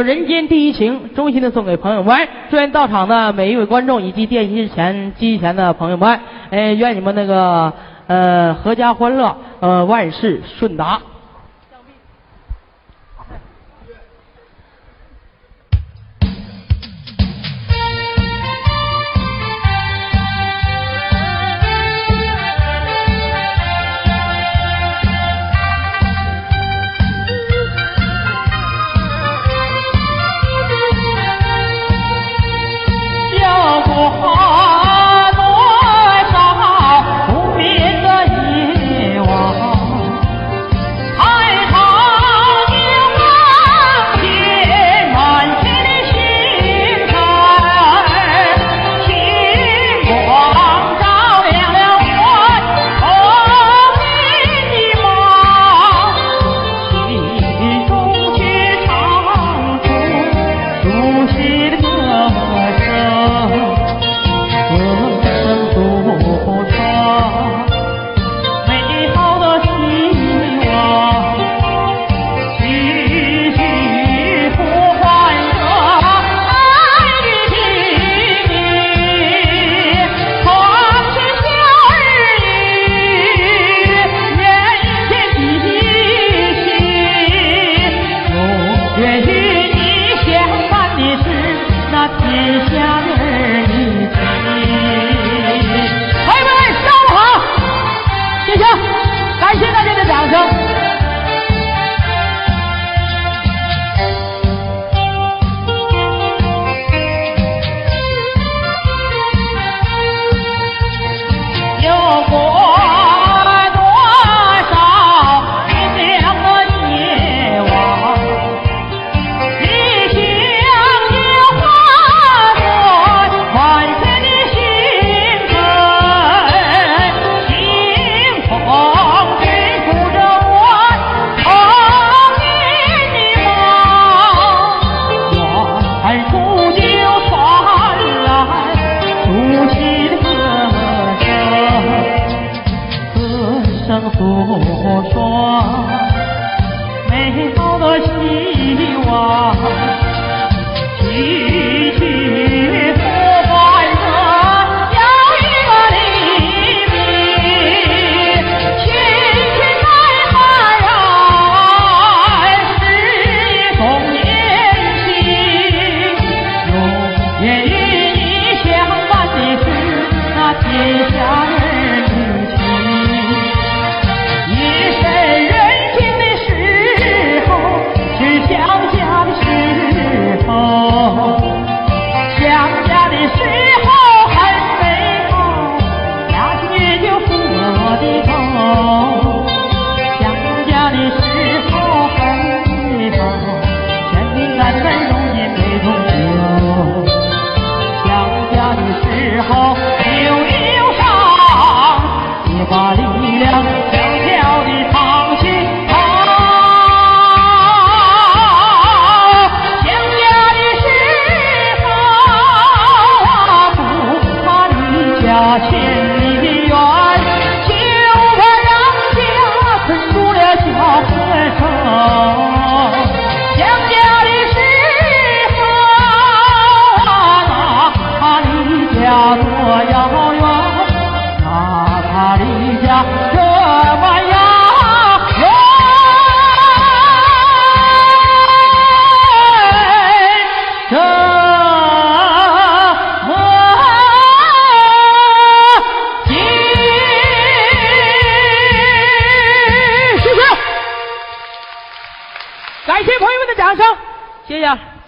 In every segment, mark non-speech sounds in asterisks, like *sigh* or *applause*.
《人间第一情》，衷心的送给朋友们，祝愿到场的每一位观众以及电视前、机前的朋友们，哎，愿你们那个呃，阖家欢乐，呃，万事顺达。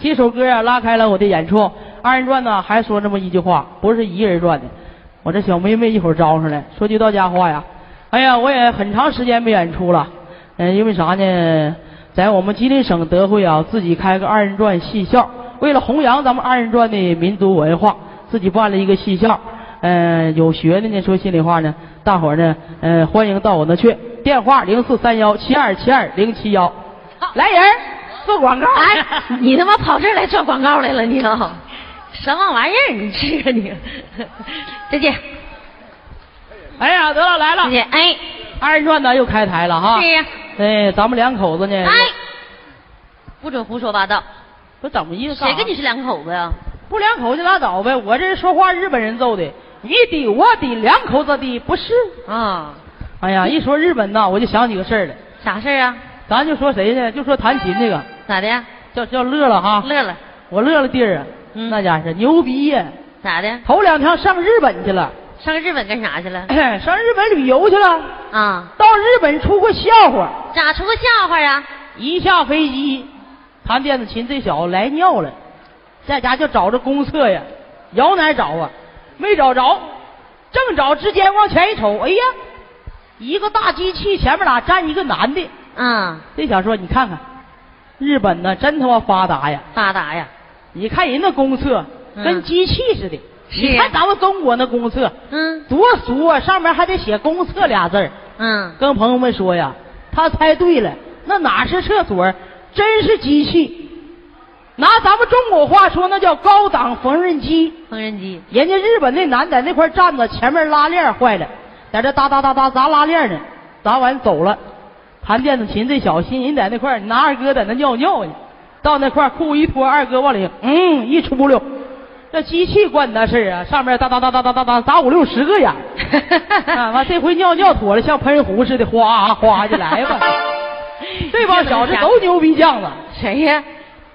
这首歌啊，拉开了我的演出。二人转呢，还说这么一句话，不是一人转的。我这小妹妹一会儿招上来，说句到家话呀。哎呀，我也很长时间没演出了。嗯、因为啥呢？在我们吉林省德惠啊，自己开个二人转戏校，为了弘扬咱们二人转的民族文化，自己办了一个戏校。嗯、有学的呢，说心里话呢，大伙儿呢，嗯、欢迎到我那去。电话零四三幺七二七二零七幺。来人做广告。哎，你他妈跑这儿来做广告来了你啊？什么玩意儿？你这个你？再见，哎呀，得了，来了再，见。哎，二人转呢又开台了哈。是呀。哎，咱们两口子呢，哎，不准胡说八道！不怎么意思？谁跟你是两口子呀？不两口就拉倒呗？我这说话日本人揍的，你的我的两口子的不是。啊，哎呀，一说日本呐，我就想起个事儿来。啥事儿啊？咱就说谁呢？就说弹琴这个，咋的呀？叫叫乐了哈。乐了，我乐了弟儿啊，嗯那家是牛逼呀！咋的？头两天上日本去了，上日本干啥去了？*clears throat* 上日本旅游去了，啊，到日本出过笑话。咋出个笑话啊？一下飞机，弹电子琴这小子来尿了，在家就找着公厕呀，摇哪找啊？没找着，正找之间往前一瞅，哎呀，一个大机器前面俩站一个男的。啊，这小说：“你看看，日本呢真他妈发达呀！发达呀！你看人那公厕嗯跟机器似的，是你看咱们中国那公厕嗯多俗啊，上面还得写公厕俩字儿。嗯，跟朋友们说呀，他猜对了，那哪是厕所，真是机器。拿咱们中国话说，那叫高档缝纫机。缝纫机。人家日本那男在那块站着，前面拉链坏了，在这哒哒哒哒砸拉链呢，砸完走了。弹电子琴这小心人在那块拿二哥在那尿尿呢，到那块裤一脱，二哥往里嗯一出溜，这机器管那事儿啊，上面哒哒哒哒哒哒哒打五六十个眼完 *laughs* 这回尿尿妥了，像喷壶似的，哗哗就来吧。*laughs* 这帮小子都牛逼犟子，谁呀？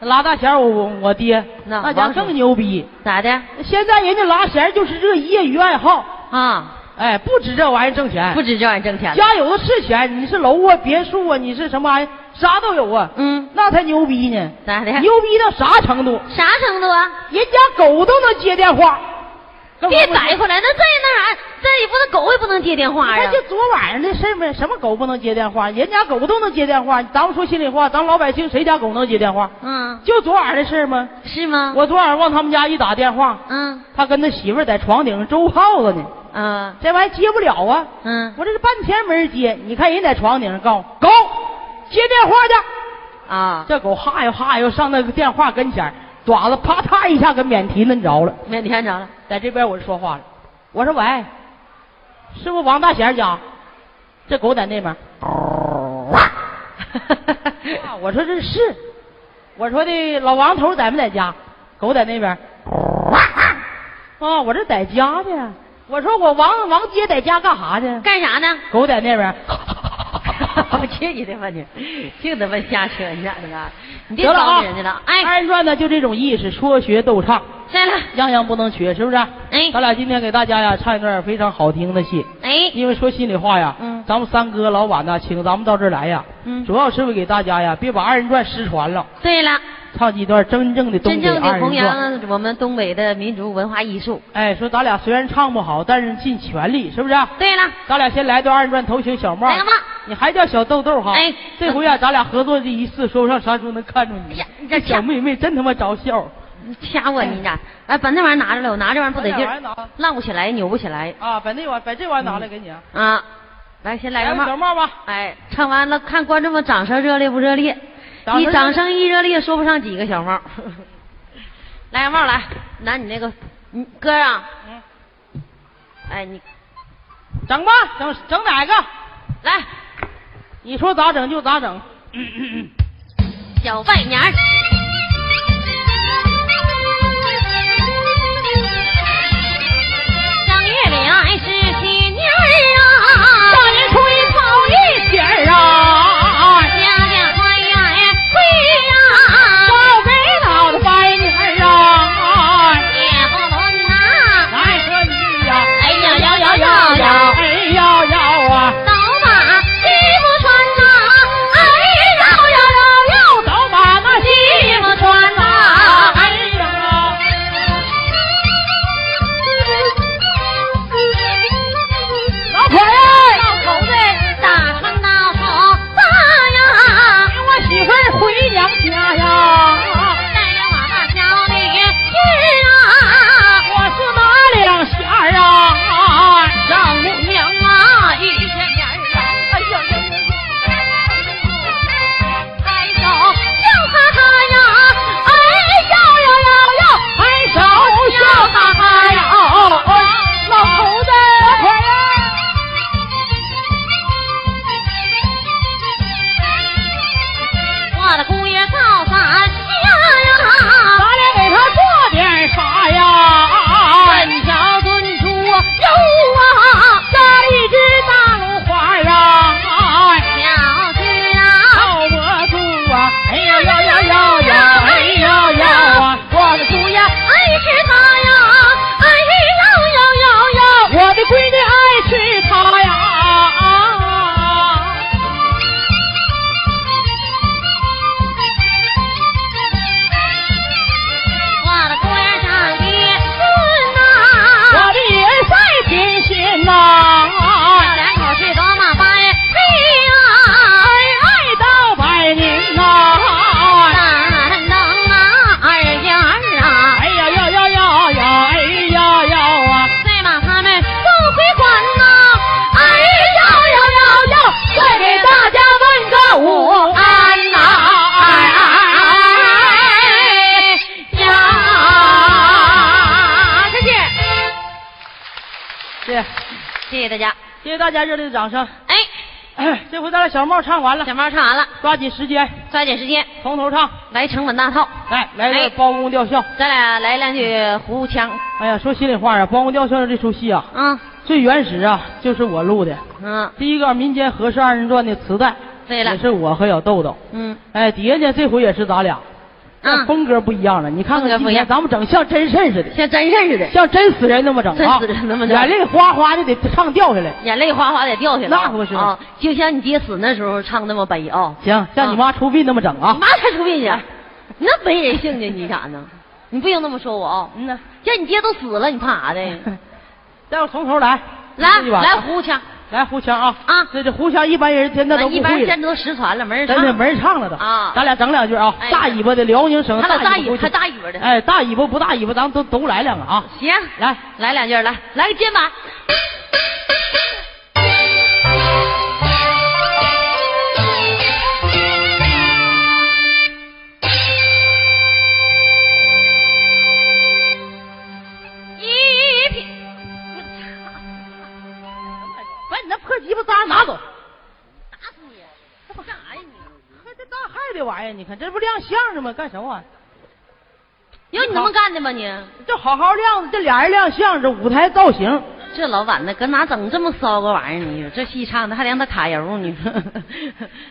拉大弦儿我我我爹那那家王叔更牛逼。咋的？现在人家拉弦就是这业余爱好，啊，哎，不止这玩意儿挣钱，不止这玩意儿挣钱。家有的是钱，你是楼啊、别墅啊，你是什么玩意儿，啥都有啊。嗯，那才牛逼呢，咋的？牛逼到啥程度？啥程度啊？人家狗都能接电话。别我们摆回来，那再那啥，再也不能狗也不能接电话呀那。就昨晚上的事儿呗，什么狗不能接电话？人家狗都能接电话。咱们说心里话，咱老百姓谁家狗能接电话？嗯，就昨晚的事儿吗？是吗？我昨晚往他们家一打电话，嗯他跟他媳妇儿在床顶上周耗子呢，嗯这玩意接不了啊。嗯我这是半天没人接，你看人在床顶上告狗接电话去，啊，这狗哈呀哈悠上那个电话跟前，爪子啪嗒一下给免提摁着了。免提摁着了，在这边我就说话了，我说喂，是不是王大贤家？这狗在那边。*laughs* 啊，我说这是，我说的老王头在没在家？狗在那边。啊，*laughs* 我这在家呢。我说我王王姐在家干啥呢？干啥呢？狗在那边。*laughs* 我去你的吧你，净他妈瞎扯你咋的了？你别得了啊招人家了。哎，二人转呢就这种意思，说学逗唱，对了，样样不能缺，是不是？哎咱俩今天给大家呀唱一段非常好听的戏。哎，因为说心里话呀，嗯咱们三哥老板呢，请咱们到这儿来呀，嗯主要是为给大家呀，别把二人转失传了，对了，唱几段真正的东真北二人正的弘。扬我们东北的民族文化艺术。哎，说咱俩虽然唱不好，但是尽全力，是不是？对了，咱俩先来段二人转头型小帽。来个帽你还叫小豆豆哈？哎这回啊，咱俩合作这一次，说不上啥时候能看着你。哎呀你这这小妹妹真他妈着笑。你掐我你咋？哎，把那玩意儿拿着来，我拿这玩意儿不得劲浪不起来，扭不起来啊，把那玩把这玩意儿拿来给你啊，啊！来，先来个帽。个小帽吧。哎，唱完了，看观众们掌声热烈不热烈？你掌声一热烈，说不上几个小帽。*laughs* 来个帽来，拿你那个，你哥啊，嗯，哎你整吧，整整哪个？来你说咋整就咋整。小拜年唱完了，小猫唱完了，抓紧时间抓紧时间从头唱。来成本大套，来来哎个包公吊孝。咱俩来两句胡腔，哎呀，说心里话啊，包公吊孝这出戏啊，嗯最原始啊就是我录的。嗯，第一个民间和氏二人转的磁带，对了也是我和小豆豆。嗯哎，底下呢这回也是咱俩，嗯，风格不一样了。你看看今天咱们整像真事似的，像真事似的，像真死人那么整啊，真死人那么整眼泪哗哗的得唱掉下来。眼泪哗哗得掉下来，那可不是啊，就像你爹死那时候唱那么悲啊。行，像你妈出殡那么整啊你。妈才出殡去，你那没人性呢，你咋呢？你不用那么说我啊！嗯呐，像你爹都死了，你怕啥的？*laughs* 待会从头来。来来胡腔来胡强啊啊这这胡强一般人现在都不一般会了人，都失传了，没人唱。真的没人唱了都啊咱俩整两句啊，哎大尾巴的辽宁省他俩大尾巴，大尾巴还大尾巴的。哎，大尾巴不大尾巴，咱们都都来两个啊！行，来，来两句，来来个肩膀。的玩意儿，你看这不亮相呢吗？干什么玩意儿？有你那么干的吗你？这好好亮，这俩人亮相，这舞台造型，这老板呢，搁哪整这么骚个玩意儿呢？你说这戏唱的还让他卡油呢？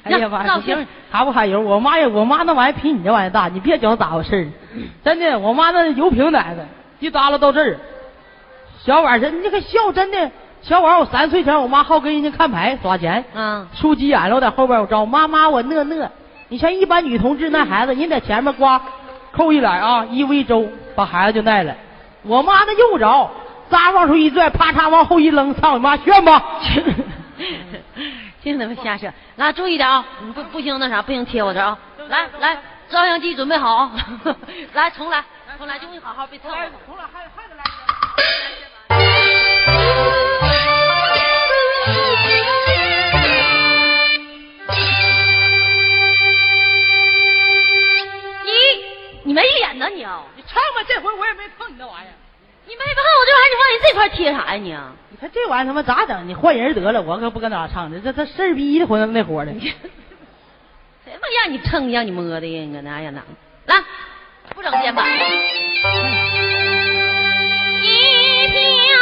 哎呀 *laughs* 妈，行型，卡不卡油？我妈呀，我妈那玩意儿比你这玩意儿大，你别觉得咋回事儿真的，我妈那油瓶奶子一耷拉到这儿。小婉这你可笑，真的。小婉，我三岁前，我妈好跟人家看牌耍钱，嗯，输急眼了，我在后边我招妈妈，我乐乐。你像一般女同志那孩子，人在前面刮扣一来啊，衣服一周，把孩子就带了。我妈那用不着，扎往出一拽，啪嚓往后一扔，操你妈炫吧！*laughs* 净他妈瞎扯！来，注意点啊！你不不行那啥，不行贴我这啊！来来，照相机准备好啊！*laughs* 来，重来，重来，就你好好别蹭我。从来还还得来。你没脸呢你啊！你唱吧，这回我也没碰你那玩意儿。你没碰我这玩意儿，你往人这块贴啥呀你啊？你看这玩意儿他妈咋整？你换人得了，我可不跟他唱的，这这事儿逼的活那活的。谁他妈让你蹭让你摸的呀？你搁那呀那？来，不整肩膀。一片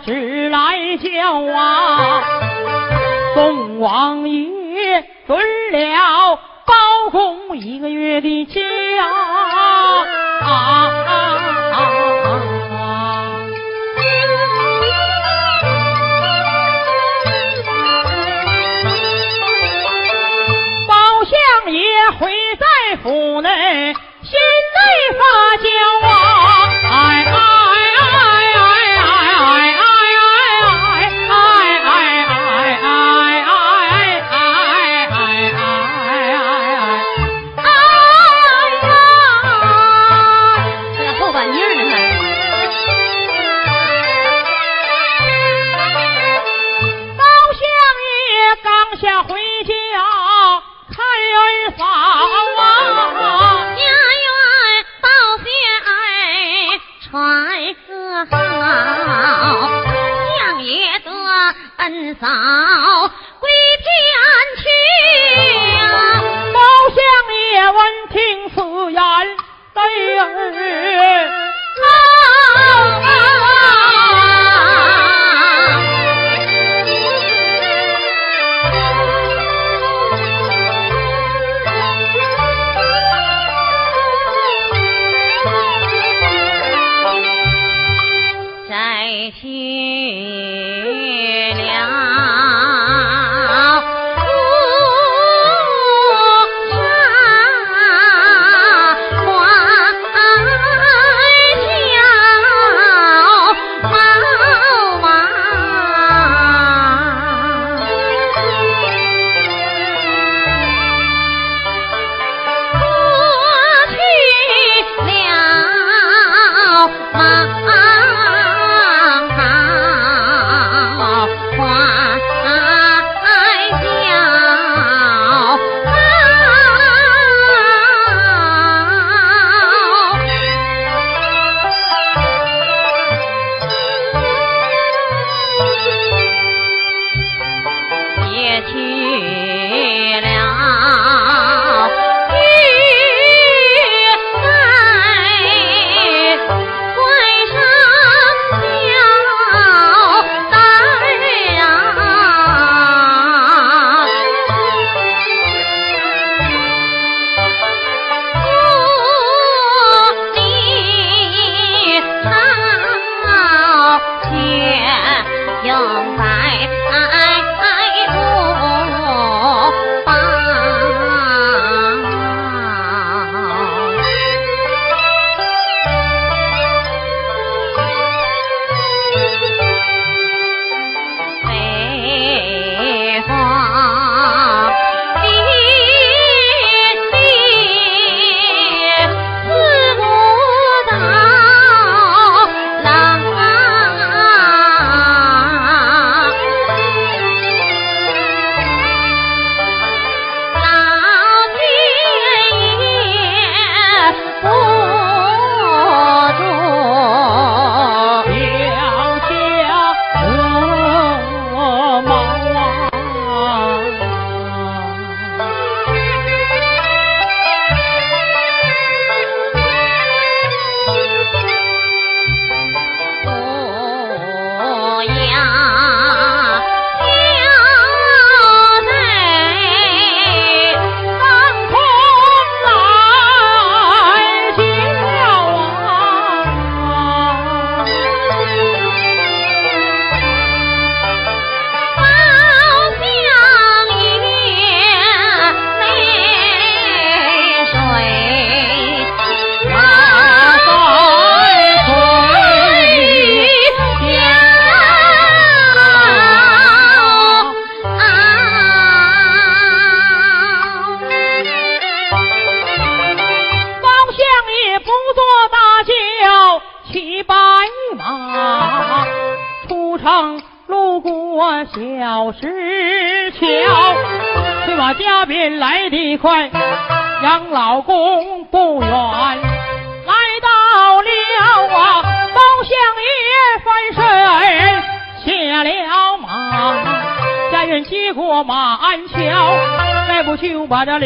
只，来叫啊！宋王爷准了包公一个月的假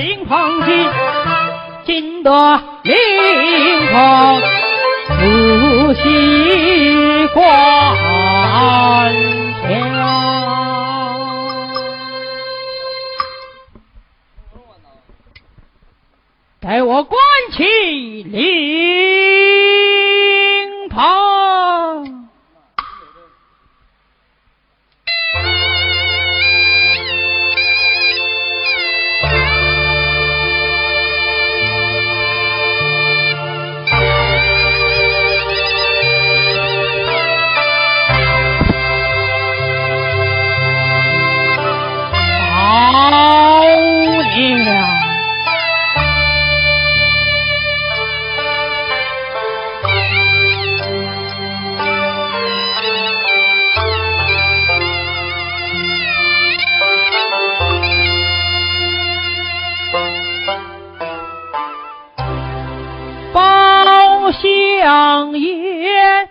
金牌相爷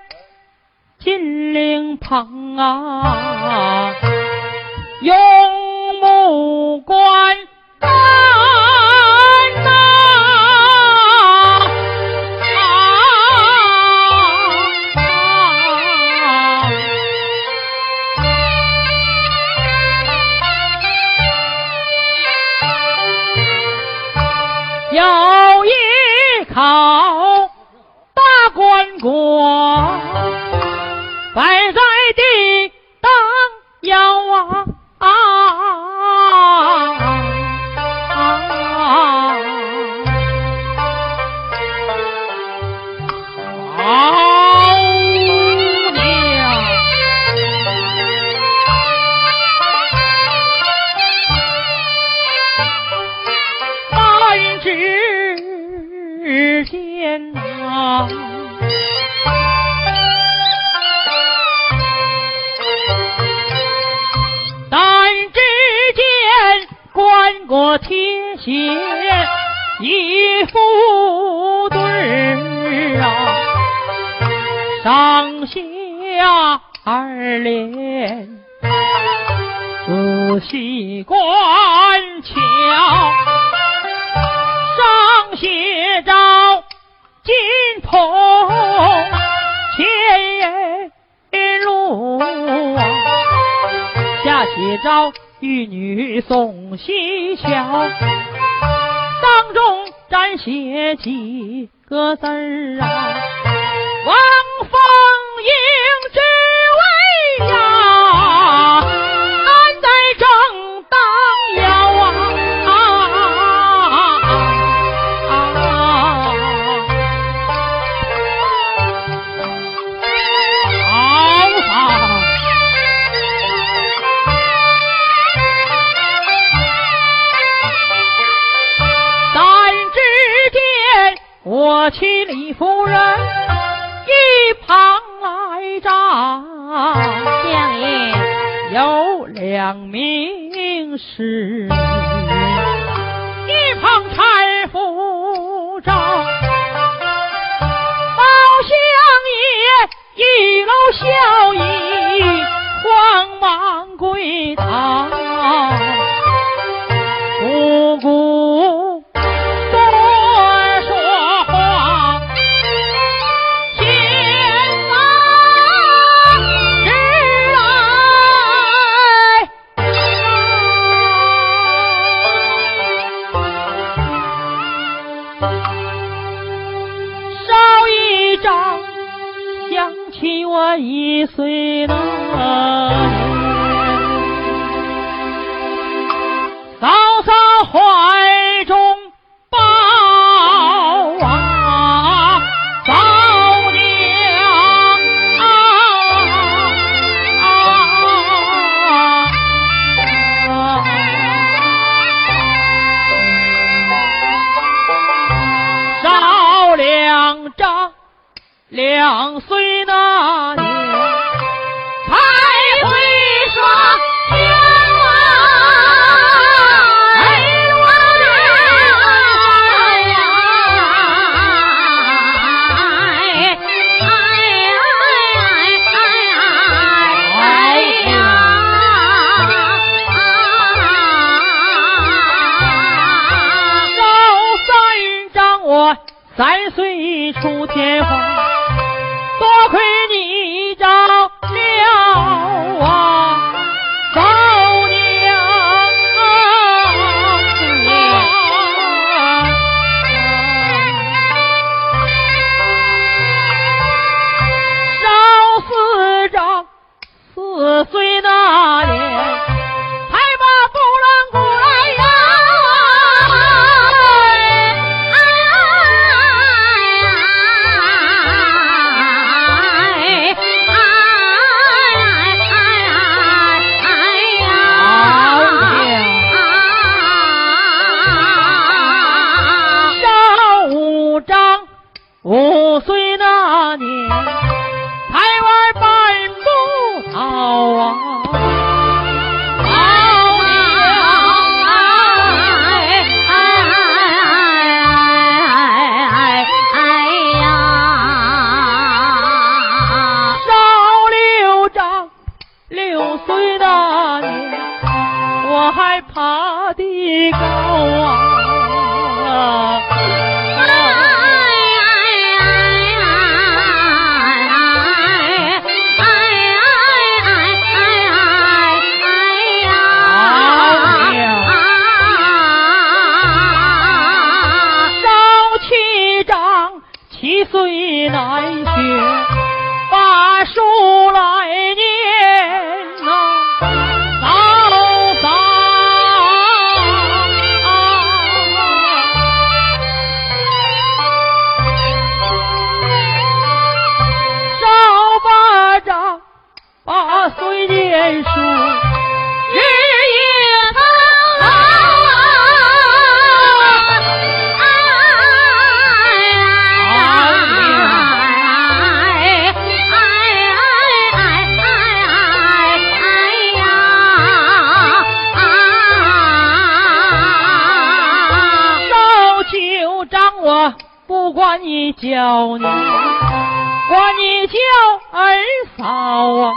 金陵旁啊永穆关二连，仔细观瞧，上写着金鹏前路，下写着玉女送西桥，当中沾写几个字儿啊？王。呀。飞出天花，多亏你照料啊，嫂娘啊，烧四张四岁那。哦所以叫你管你叫二嫂啊。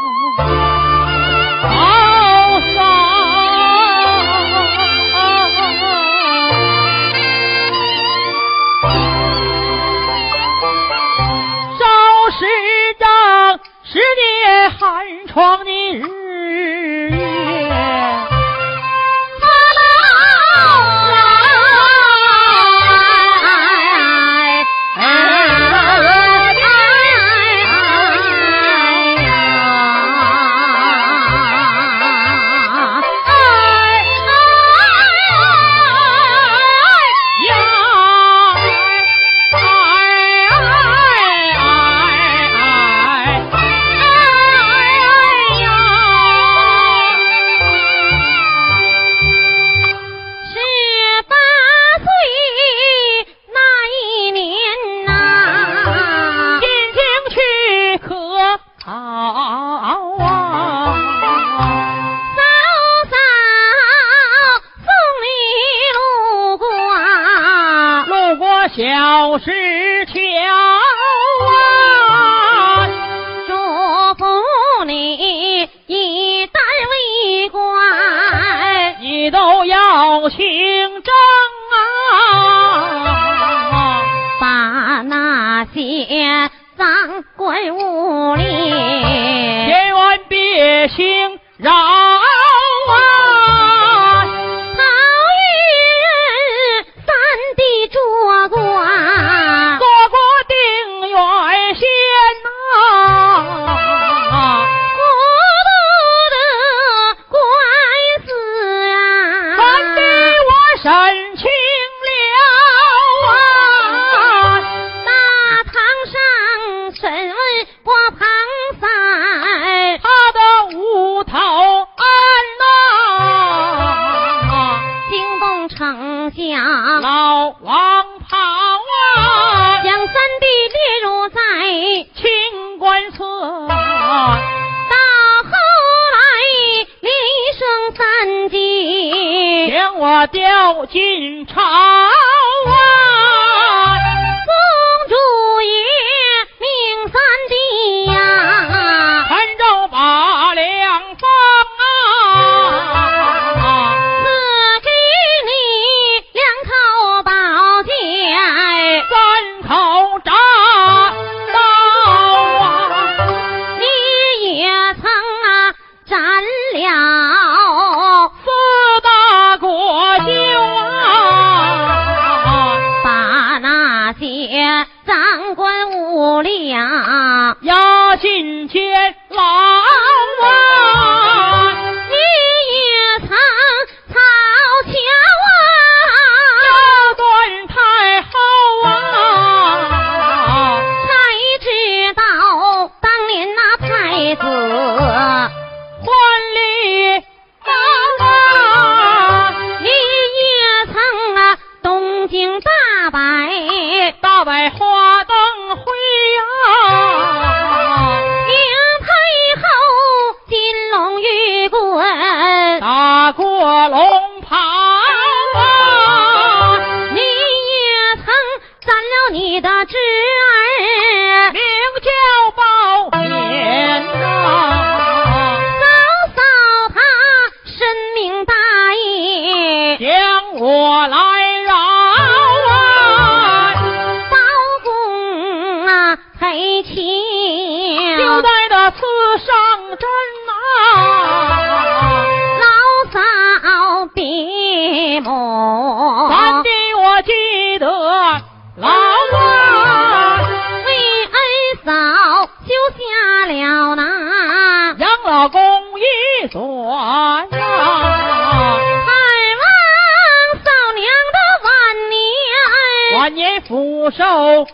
手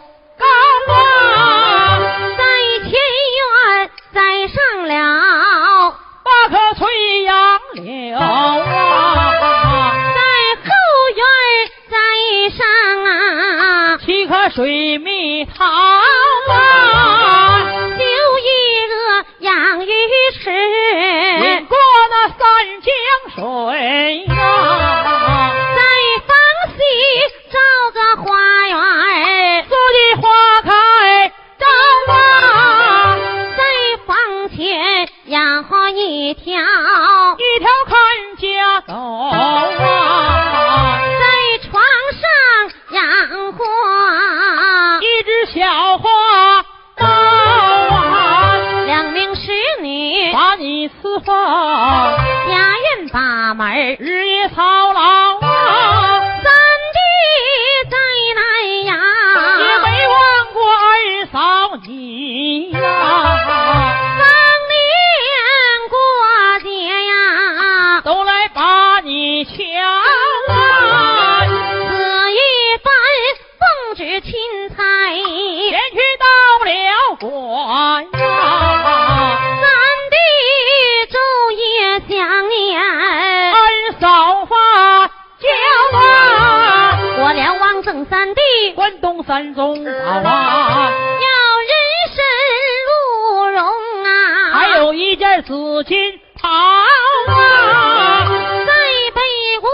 中跑啊要人参鹿茸啊。还有一件紫金袍啊在北国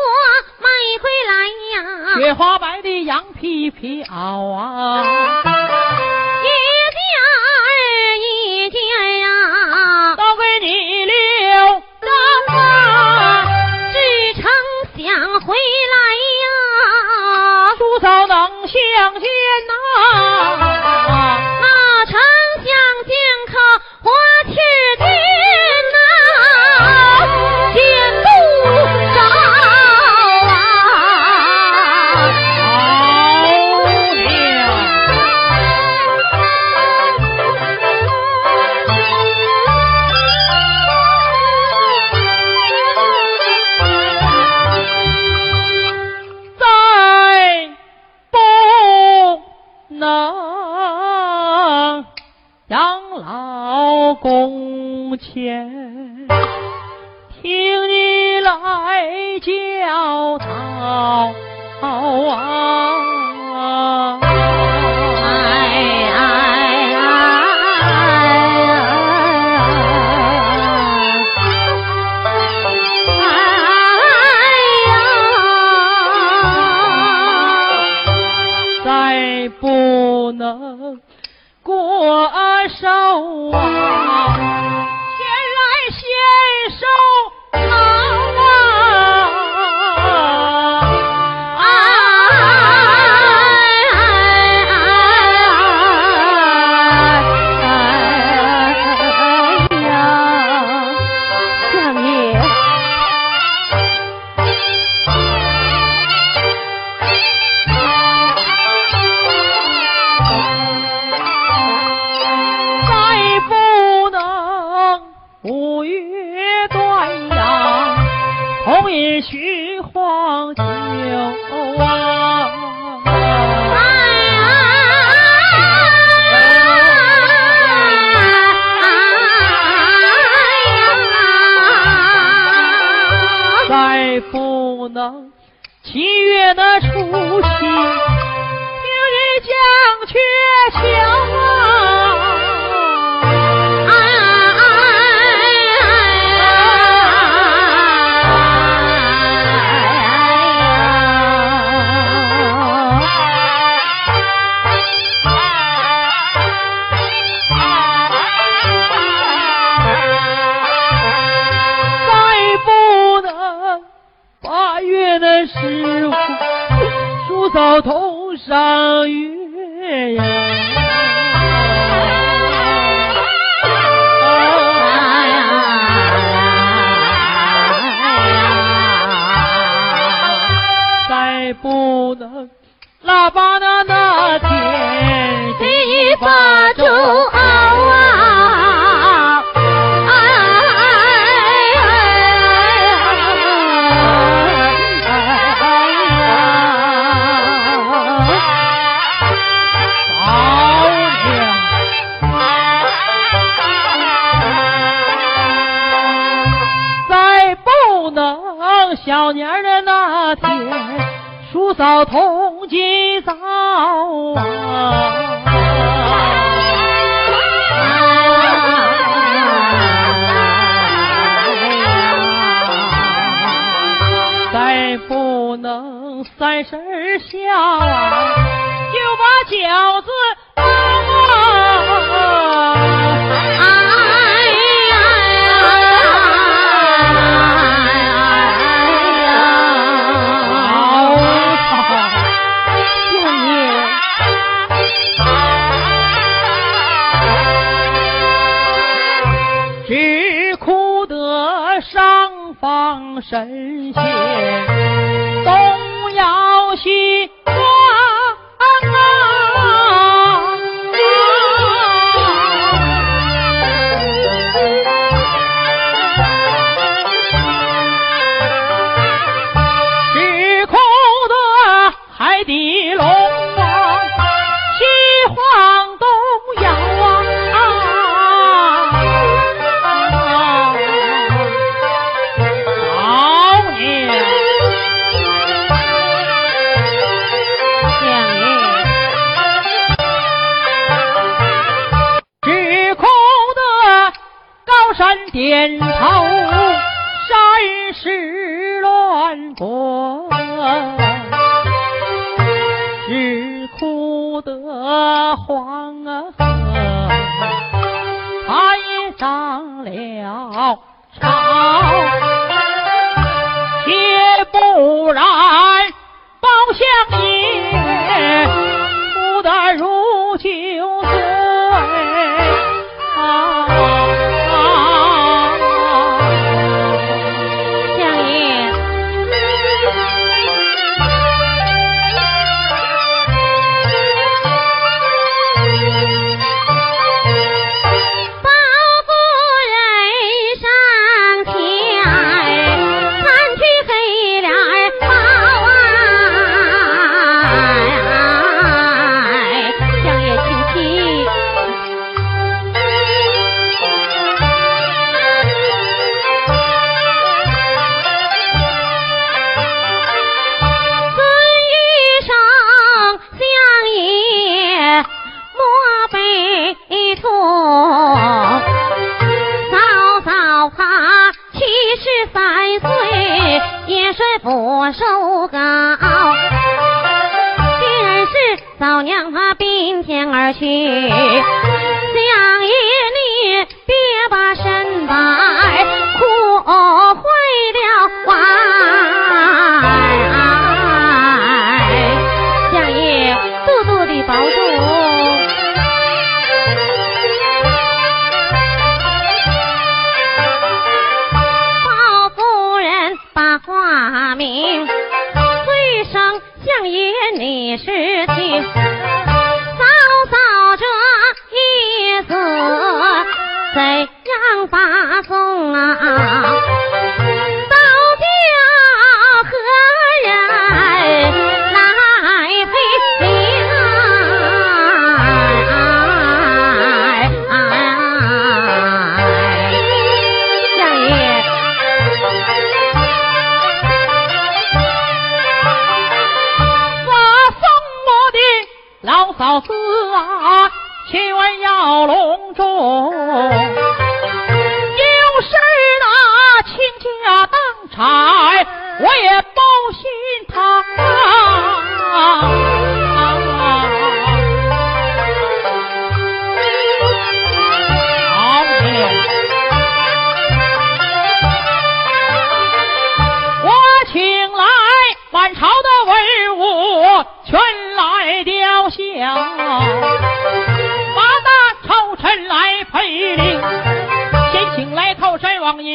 买回来呀。雪花白的羊皮皮袄啊。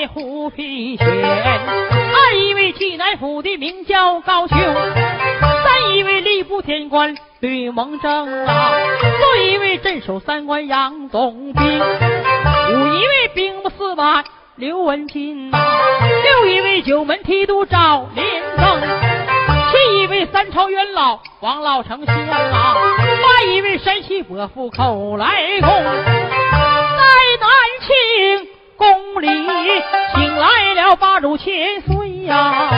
胡皮轩，二一位济南府的名叫高俅，三一位吏部天官吕蒙正啊，四一位镇守三关杨宗斌，五一位兵部司马刘文金呐，六一位九门提督赵连增，七一位三朝元老王老成仙啊，八一位山西伯父寇来公，在南庆宫里请来了八主千岁呀，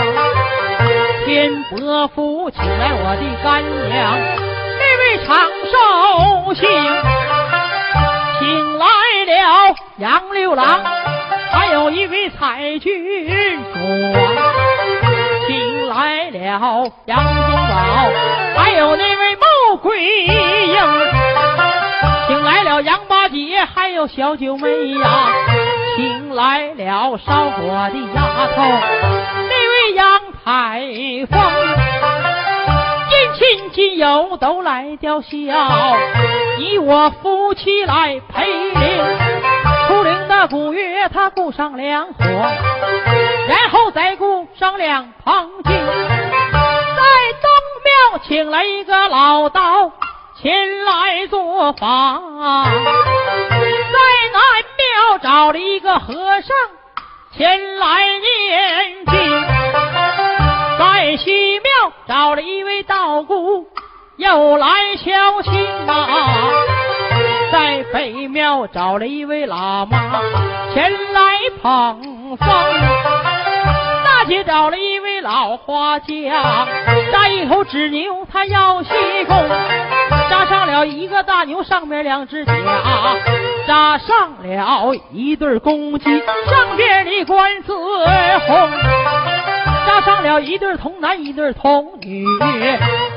天伯父请来我的干娘，这位长寿星，请来了杨六郎，还有一位彩郡主，请来了杨宗保，还有那位穆桂英，请来了杨八姐，还有小九妹呀，请来了烧火的丫头，那位杨排风。近亲近友都来吊孝，以我夫妻来陪灵。出灵的古月，他顾上两火，然后再顾上两旁亲。在东庙请来一个老道前来做法，在南庙找了一个和尚前来念经。在西庙找了一位道姑，又来敲磬啊；在北庙找了一位喇嘛，前来捧风。大街找了一位老花匠，扎一头纸牛，他要西贡，扎上了一个大牛，上面两只甲，扎上了一对公鸡，上边的官字红。扎上了一对童男一对童女，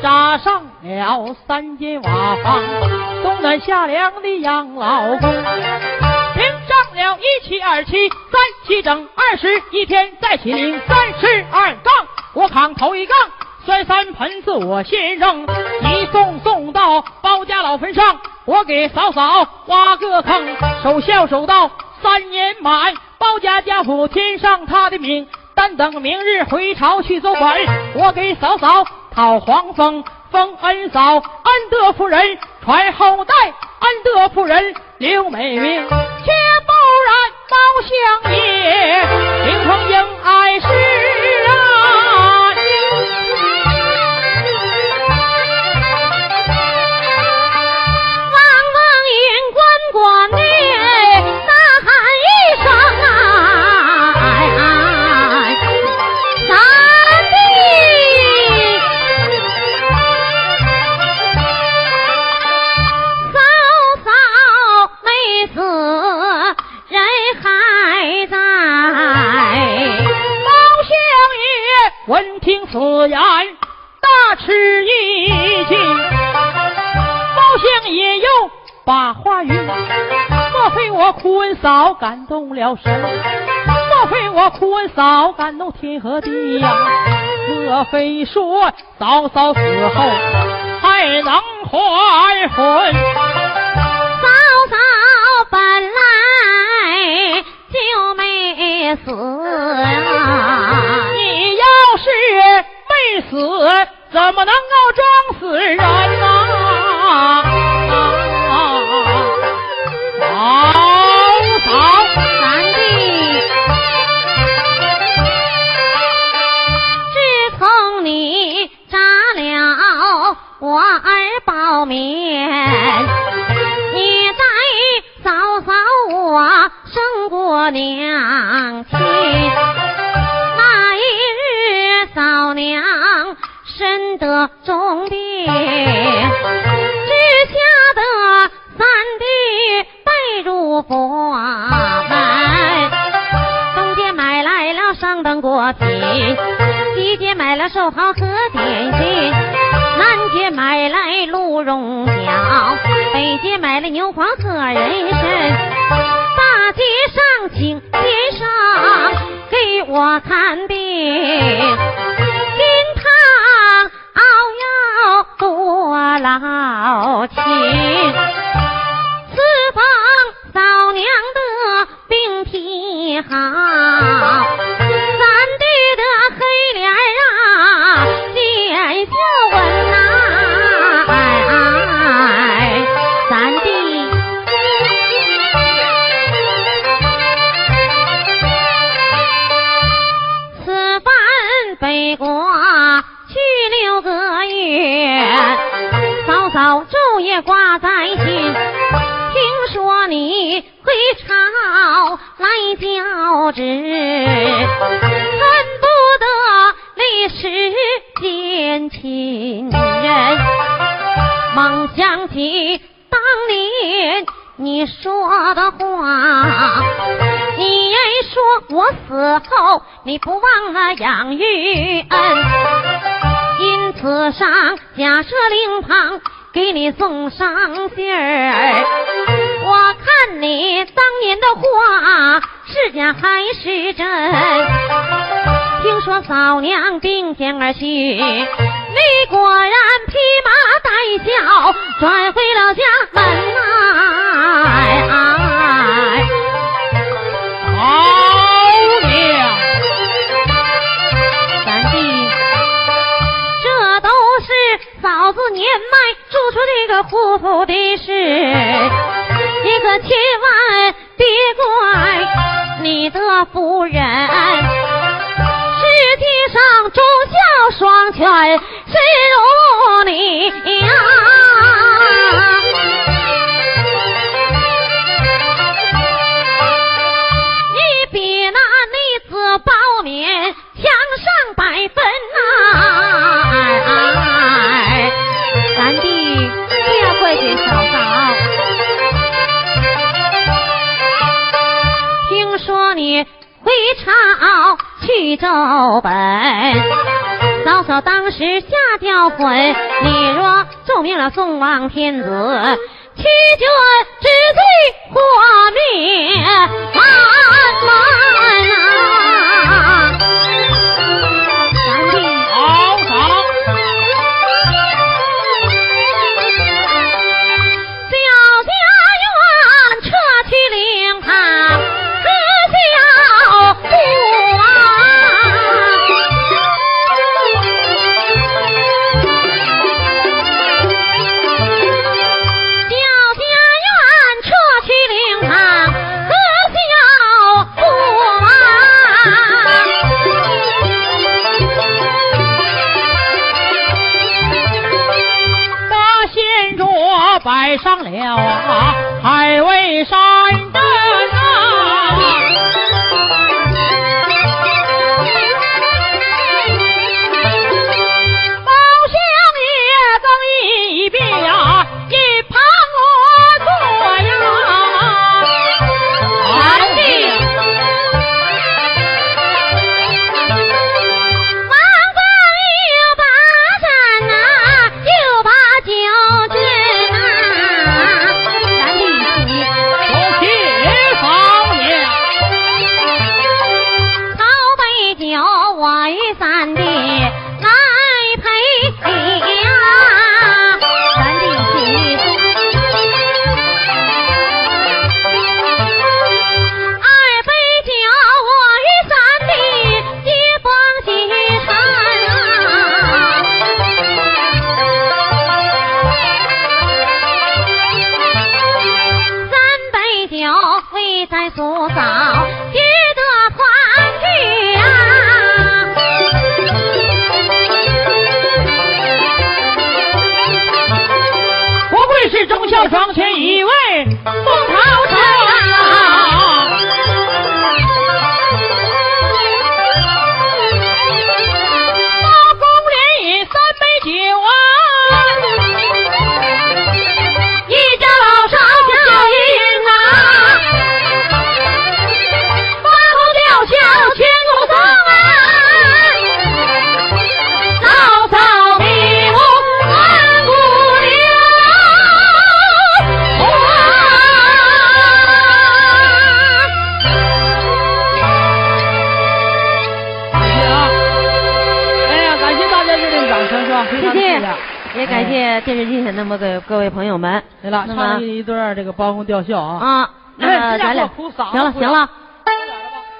扎上了三间瓦房，冬暖夏凉的养老宫。上了一七二七三七整二十一天，再起领三十二杠，我扛头一杠，摔三盆子我先扔，一送送到包家老坟上，我给嫂嫂挖个坑，守孝守到三年满，包家家谱添上他的名。但等明日回朝去做官，我给嫂嫂讨黄封，封恩嫂，安德夫人传后代，安德夫人留美名，却不然包相爷灵风应爱世人闻听此言，大吃一惊。包相爷又把话语，莫非我哭恩嫂感动了神？莫非我哭恩嫂感动天和地呀？莫非说嫂嫂死后还能还魂？你说的话你说我死后你不忘了养育恩因此上假设灵堂给你送上信儿我看你当年的话是假还是真？听说嫂娘并肩而去你果然披麻戴孝转回了家门。哎哎，好姑娘，三弟，这都是嫂子年迈做出这个糊涂的事，你可千万别怪你的夫人，世界上忠孝双全，是如你呀？来分呐、啊，三，咱的别怪去小嫂。听说你回朝去奏本，嫂嫂当时吓掉魂。你若奏命了宋王天子，欺君之罪活命，万难、呐。谢谢电视机前那么各各位朋友们。对了唱一段这个包公吊孝啊啊那咱俩行了行了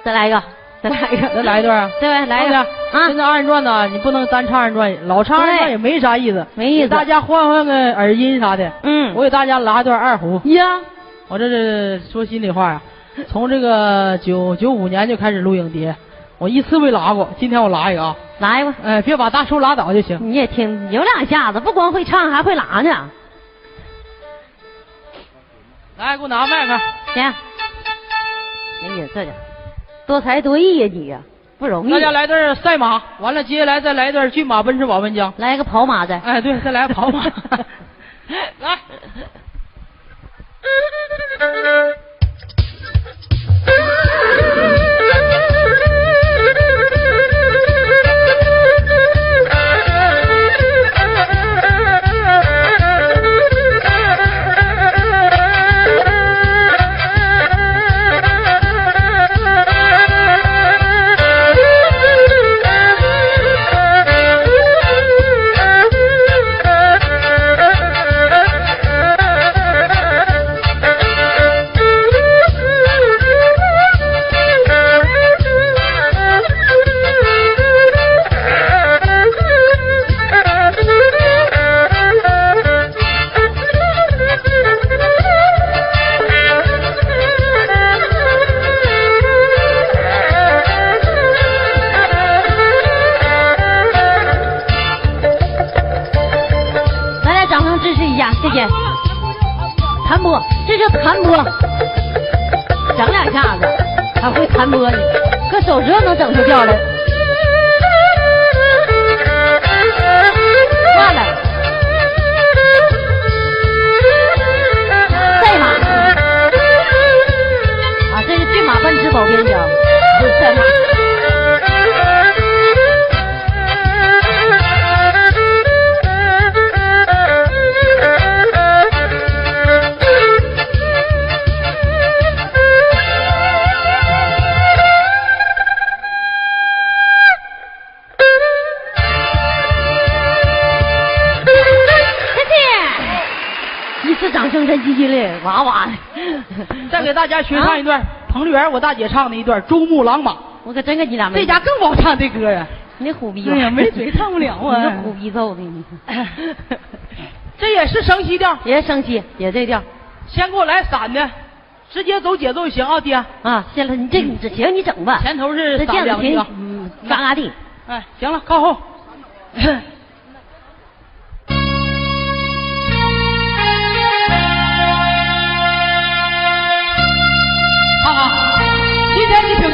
再来一个再来一个再来一段啊。对来一个啊。现在二人转呢你不能单唱二人转老唱二人转也没啥意思没意思大家换换个耳音啥的嗯我给大家拉一段二胡呀我这是说心里话呀。从这个九九五年就开始录影碟我一次没拉过，今天我拉一个啊。来一个，哎，别把大叔拉倒就行。你也听有两下子，不光会唱，还会拉呢。来，给我拿麦克。行，哎呀，这家多才多艺呀你呀，不容易。大家来段赛马，完了接下来再来段骏马奔驰保温江。来个跑马的。哎，对，再来个跑马。*laughs* 来，来 *laughs* 这叫弹拨，整两下子，还会弹拨呢，搁手指头能整出调来。换了，赛马啊，这是骏马奔驰保边疆，不是赛马。一次掌声真激烈，哇哇的。*laughs* 再给大家学唱一段彭丽媛我大姐唱的一段《珠穆朗玛》，我可真跟你俩没这家更不好唱这歌呀。你虎逼哎呀，没嘴唱不了啊。你这虎逼揍的你，*laughs* 这也是升西调，别生息，也这调先给我来散的，直接走节奏就行啊，爹。啊！行了你这你这行，你整吧。前头是散两个啊，，嗯，嘎嘎地。哎，行了，靠后。*laughs* 今天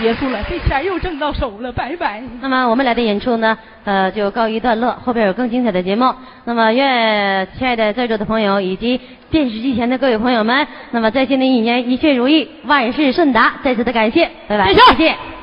结束了，这钱又挣到手了，拜拜。那么我们俩的演出呢，呃，就告一段落，后边有更精彩的节目。那么愿亲爱的在座的朋友以及电视机前的各位朋友们，那么在新的一年一切如意，万事顺达，再次的感谢，拜拜，谢谢谢谢。